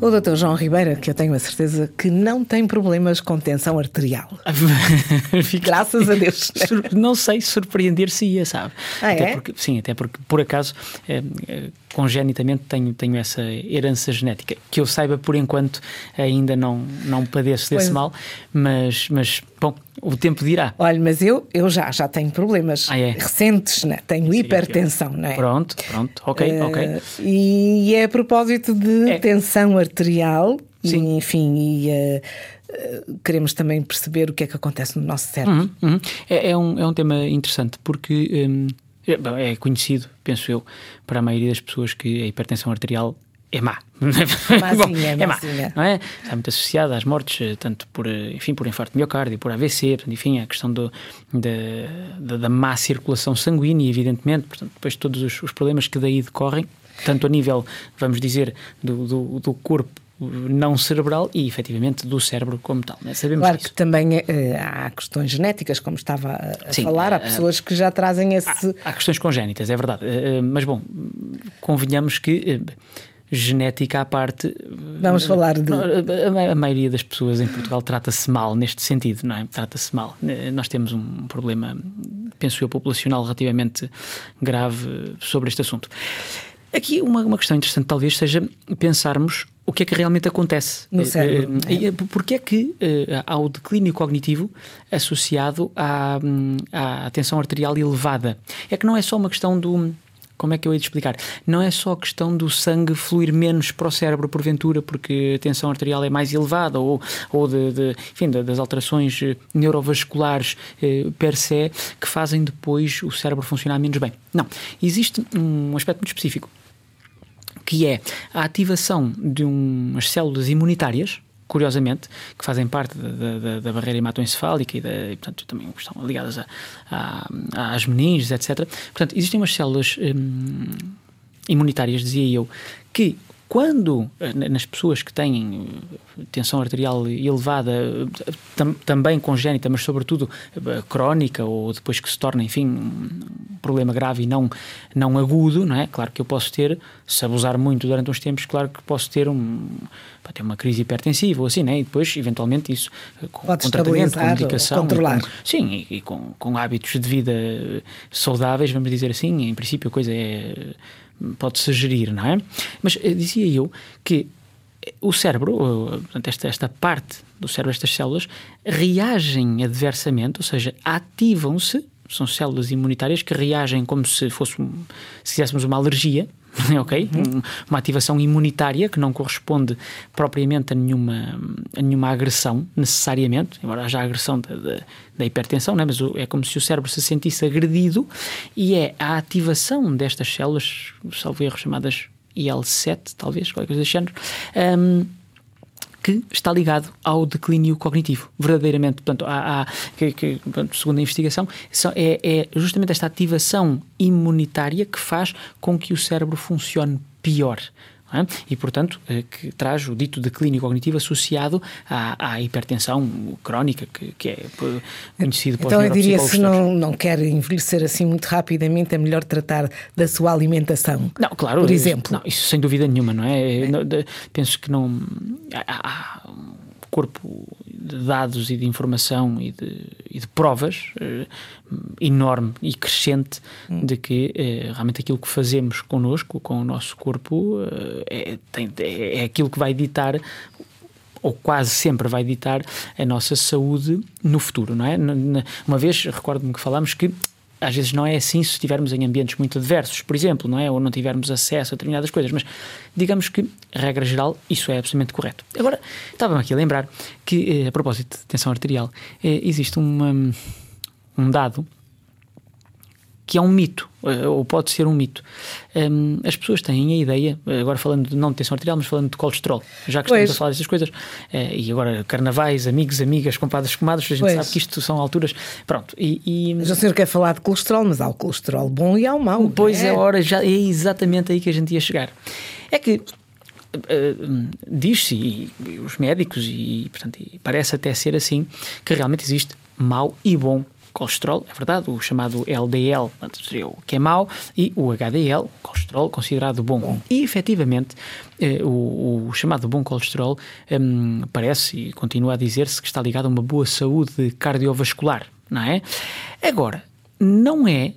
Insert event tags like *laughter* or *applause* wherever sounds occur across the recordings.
O Dr. João Ribeira, que eu tenho a certeza que não tem problemas com tensão arterial. *laughs* Graças a Deus. Não sei surpreender-se-ia, sabe? Ah, até é? porque, sim, até porque, por acaso, eh, congenitamente tenho, tenho essa herança genética. Que eu saiba, por enquanto, ainda não, não padeço desse Pois. mal, mas, mas, bom, o tempo dirá. Olha, mas eu, eu já, já tenho problemas Ah, é? recentes, né? tenho hipertensão, não é? Pronto, pronto, ok, Eh, ok. E é a propósito de É. tensão arterial, Sim. e, enfim, e eh, queremos também perceber o que é que acontece no nosso cérebro. Uhum, uhum. É, é um, é um tema interessante porque hum, é, é conhecido, penso eu, para a maioria das pessoas que a hipertensão arterial é má. Mazinha, *laughs* é má, mazinha. não é? Está muito associada às mortes, eh, tanto por, eh, enfim, por infarto de miocárdio, por AVC, portanto, enfim, a questão do, da, da, má circulação sanguínea, evidentemente, portanto, depois todos os, os problemas que daí decorrem, tanto a nível, vamos dizer, do, do, do corpo não cerebral e efetivamente do cérebro como tal. Né? Sabemos Claro disso. que também eh, há questões genéticas, como estava a, Sim, falar, há eh, pessoas que já trazem esse. Há questões congénitas, é verdade. Eh, Mas bom, convenhamos que genética à parte. Vamos eh, falar de- A, maioria das pessoas em Portugal trata-se mal neste sentido, não é? Trata-se mal. Eh, Nós temos um problema, penso eu, populacional relativamente grave sobre este assunto. Aqui uma, uma questão interessante talvez seja pensarmos o que é que realmente acontece. No Eh, cérebro, eh, Porque é que há o declínio cognitivo associado à, hum, à tensão arterial elevada? É que não é só uma questão do. Como é que eu de explicar? Não é só a questão do sangue fluir menos para o cérebro, porventura, porque a tensão arterial é mais elevada, ou, ou de, de- enfim, da- das alterações eh, neurovasculares eh, per se, que fazem depois o cérebro funcionar menos bem. Não. Existe um aspecto muito específico que é a ativação de umas células imunitárias, curiosamente, que fazem parte da, da- da- barreira hematoencefálica e, da, e, portanto, também estão ligadas a, a- às meninges, etc. Portanto, existem umas células hum, imunitárias, dizia eu, que quando eh, nas pessoas que têm eh, tensão arterial elevada, eh, tam- também congénita, mas sobretudo crónica ou depois que se torna, enfim, um problema grave e não, não agudo, não é? Claro que eu posso ter, se abusar muito durante uns tempos, claro que posso ter um ter uma crise hipertensiva ou assim, né? E depois, eventualmente, isso com, Pode com tratamento, com medicação, controlar. com- sim, e, e com, com hábitos de vida saudáveis, vamos dizer assim, em princípio a coisa é pode-se gerir, não é? Mas eh, dizia eu que eh, o cérebro, eh, esta, esta parte do cérebro, estas células, reagem adversamente, ou seja, ativam-se, são células imunitárias que reagem como se fosse, um- se fizéssemos uma alergia, *laughs* ok? Um- uma ativação imunitária que não corresponde propriamente a nenhuma, a nenhuma agressão, necessariamente, embora haja a agressão da, da, da hipertensão, não é? mas é como se o cérebro se sentisse agredido e é a ativação destas células, salvo erro, chamadas IL-7, talvez, qualquer coisa desse género, hum, que está ligado ao declínio cognitivo, verdadeiramente. Portanto, há, há- que, que, segundo a investigação, é, é justamente esta ativação imunitária que faz com que o cérebro funcione pior. É? E, portanto, eh, que traz o dito declínio cognitivo associado à, à hipertensão crónica, que, que é eh, conhecido os Então eu diria, se não, não quer envelhecer assim muito rapidamente, é melhor tratar da sua alimentação. Não, claro. Por isso- exemplo. Não, isso sem dúvida nenhuma, não é? Não, de- penso que não. Há, há um corpo de dados e de informação e de, e de provas eh, enorme e crescente Hum. de que eh, realmente aquilo que fazemos connosco, com o nosso corpo, eh, é, tem- é, é aquilo que vai ditar ou quase sempre vai ditar a nossa saúde no futuro, não é? Uma vez, recordo-me que falámos que às vezes não é assim se estivermos em ambientes muito adversos, por exemplo, não é? Ou não tivermos acesso a determinadas coisas, mas digamos que, regra geral, isso é absolutamente correto. Agora, estava-me aqui a lembrar que, eh, a propósito de tensão arterial, eh, existe uma, um dado que é um mito, eh, ou pode ser um mito. Hum, as pessoas têm a ideia, eh, agora falando de, não de tensão arterial, mas falando de colesterol, já que estamos Pois. a falar dessas coisas, eh, e agora carnavais, amigos, amigas, compadres, comadres, a gente Pois. sabe que isto são alturas. Pronto, e. e- Mas o senhor quer falar de colesterol, mas há o colesterol bom e há o mau. Pois não é, ora, já é exatamente aí que a gente ia chegar. É que uh, diz-se, e, e, os médicos, e, portanto, e parece até ser assim, que realmente existe mau e bom colesterol, é verdade, o chamado LDL, que é mau, e o HDL, colesterol considerado bom. E efetivamente, eh, o, o, chamado bom colesterol um, parece e continua a dizer-se que está ligado a uma boa saúde cardiovascular, não é? Agora, não é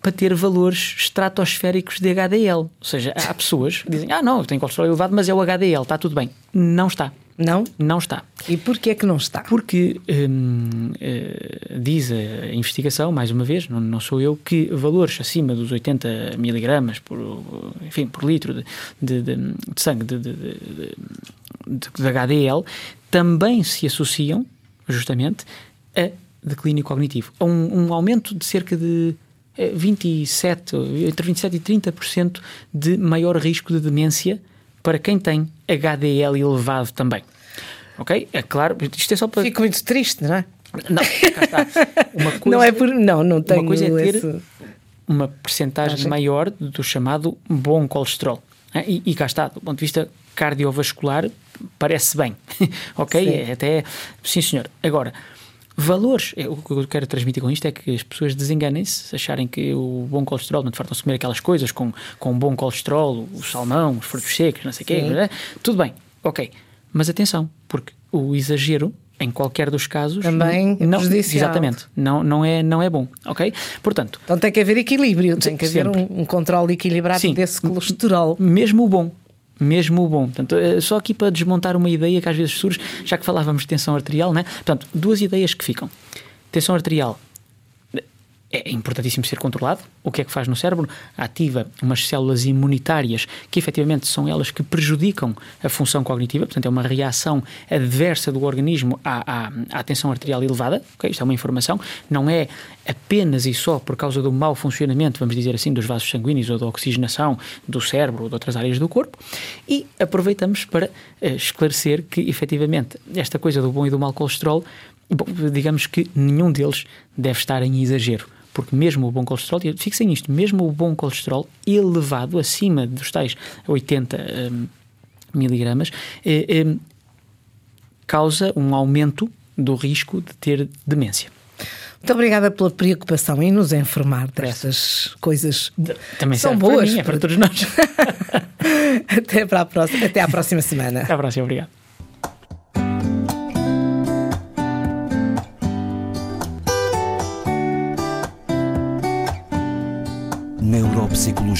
para ter valores estratosféricos de HDL. Ou seja, há pessoas que dizem: Ah, não, eu tenho colesterol elevado, mas é o HDL, está tudo bem. Não está. Não? Não está. E porquê é que não está? Porque hum, uh, diz a investigação, mais uma vez, não, não, sou eu, que valores acima dos 80 miligramas por, enfim, por litro de, de, de, de sangue de, de, HDL também se associam, justamente, a declínio cognitivo. A um, um aumento de cerca de 27, eh, entre 27 e 30% de maior risco de demência para quem tem HDL elevado também. Ok? É claro, isto é só para. Fico muito triste, não é? Não, cá está. *laughs* Uma coisa, não é por. Não, não tenho. Uma coisa é ter esse... uma percentagem maior do chamado bom colesterol. E, e cá está, do ponto de vista cardiovascular, parece bem. *laughs* ok? Sim. Até. Sim, senhor. Agora valores. É, o que eu quero transmitir com isto é que as pessoas desenganem-se, acharem que o bom colesterol, não fartam-se comer aquelas coisas com, com bom colesterol, o salmão, os frutos secos, não sei o quê, é? tudo bem, ok. Mas atenção, porque o exagero em qualquer dos casos também não, é exatamente não não é não é bom ok? Portanto então tem que haver equilíbrio tem que haver um, um controle equilibrado sim, desse colesterol. Mesmo o bom mesmo o bom. Portanto, eh, só aqui para desmontar uma ideia que às vezes surge, já que falávamos de tensão arterial, né? Portanto, duas ideias que ficam. Tensão arterial é importantíssimo ser controlado. O que é que faz no cérebro? Ativa umas células imunitárias que efetivamente são elas que prejudicam a função cognitiva, portanto é uma reação adversa do organismo à, à, à tensão arterial elevada. Okay? Isto é uma informação. Não é apenas e só por causa do mau funcionamento, vamos dizer assim, dos vasos sanguíneos ou da oxigenação do cérebro ou de outras áreas do corpo. E aproveitamos para uh, esclarecer que efetivamente esta coisa do bom e do mau colesterol, bom, digamos que nenhum deles deve estar em exagero porque mesmo o bom colesterol, fixem nisto, mesmo o bom colesterol elevado, acima dos tais 80 um, miligramas, eh, um, causa um aumento do risco de ter demência. Muito obrigada pela preocupação em nos informar destas coisas. Também são boas para, mim, é para todos nós. *laughs* até, para a próxima, até à próxima semana. Até à próxima, obrigado.